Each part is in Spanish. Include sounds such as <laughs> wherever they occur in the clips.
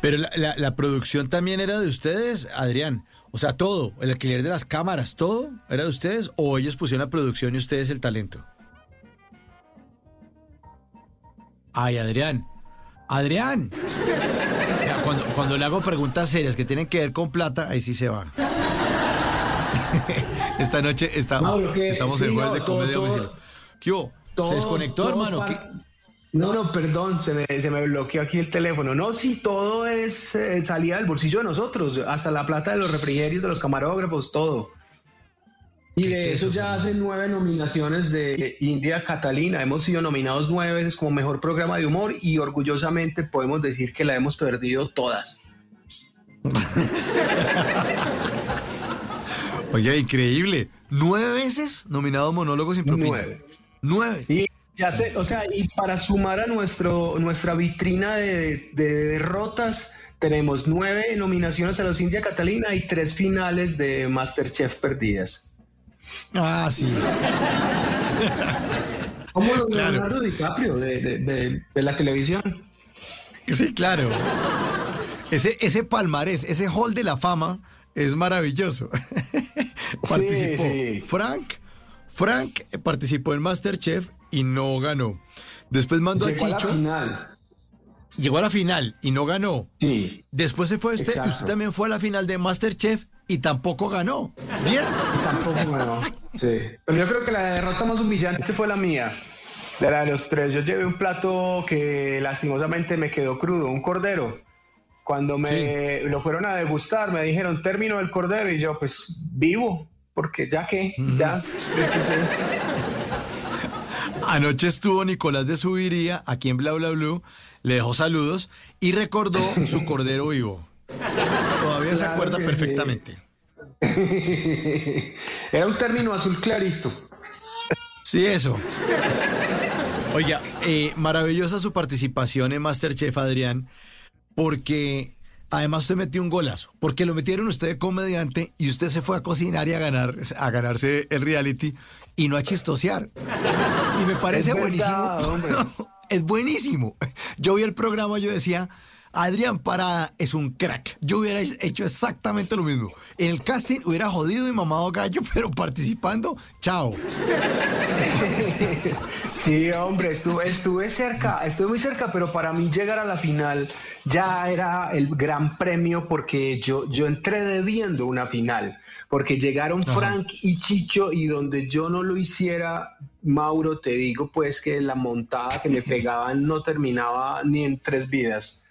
Pero la, la- la producción también era de ustedes, Adrián. O sea, todo, el alquiler de las cámaras, todo era de ustedes o ellos pusieron la producción y ustedes el talento. Ay, Adrián. Adrián. Ya, cuando, cuando le hago preguntas serias que tienen que ver con plata, ahí sí se va. <laughs> Esta noche que- estamos en jueves no, de comedia todo-. ¿Qué hubo? Todo- ¿Se desconectó, hermano? para- ¿Qué? No, no, perdón, se me, se me bloqueó aquí el teléfono. No, sí, todo es eh, salida del bolsillo de nosotros, hasta la plata de los refrigerios, de los camarógrafos, todo. Y de eso ya hace nueve nominaciones de India Catalina. Hemos sido nominados nueve veces como mejor programa de humor y orgullosamente podemos decir que la hemos perdido todas. <laughs> Oye, increíble. ¿Nueve veces nominado Monólogos sin propina? Nueve. Nueve. Y ya te- o sea, y para sumar a nuestro, nuestra vitrina de, de derrotas, tenemos nueve nominaciones a los India Catalina y tres finales de Masterchef perdidas. Ah, sí. Como los de Claro. Leonardo DiCaprio de, de- la televisión. Sí, claro. Ese, ese palmarés, ese hall de la fama es maravilloso. participó sí. Frank. Frank participó en Masterchef y no ganó. Después mandó Llegó a a la Chicho, final. llegó a la final y no ganó. Sí. Después se fue usted, y Exacto. usted también fue a la final de Masterchef y tampoco ganó. Bien. Tampoco ganó. <laughs> Sí. Pero yo creo que la derrota más humillante fue la mía. De la de los tres. Yo llevé un plato que lastimosamente me quedó crudo, un cordero. Cuando me lo fueron a degustar, me dijeron término del cordero y yo, pues vivo, porque ya que, ya. Sí, sí, sí. Anoche estuvo Nicolás de Subiría aquí en Bla Bla Blue, le dejó saludos y recordó su cordero vivo. Todavía se acuerda que sí. perfectamente. <laughs> Era un término azul clarito. Sí, eso. Oiga, eh, maravillosa su participación en Masterchef, Adrián, porque además usted metió un golazo, porque lo metieron usted de comediante y usted se fue a cocinar y a ganar, a ganarse el reality y no a chistosear. Y me parece Es buenísimo. verdad, <laughs> es buenísimo. Yo vi el programa, yo decía, Adrián Parada es un crack. Yo hubiera hecho exactamente lo mismo. En el casting hubiera jodido y mamado gallo, <laughs> pero participando, chao. Sí, hombre, estuve, estuve cerca, estuve muy cerca, pero para mí llegar a la final ya era el gran premio porque yo, yo entré debiendo una final, porque llegaron Frank y Chicho y donde yo no lo hiciera, Mauro, te digo pues que la montada que me <laughs> pegaban no terminaba ni en tres vidas.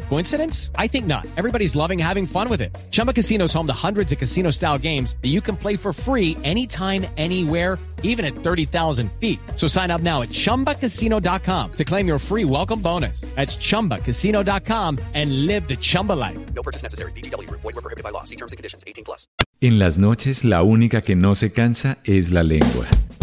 Coincidence? I think not. Everybody's loving having fun with it. Chumba Casino is home to hundreds of casino style games that you can play for free anytime, anywhere even at 30,000 feet. So sign up now at ChumbaCasino.com to claim your free welcome bonus. That's ChumbaCasino.com and live the Chumba life. No purchase necessary. VGW Group. Void were prohibited by law. See terms and conditions. 18 plus. En las noches la única que no se cansa es la lengua.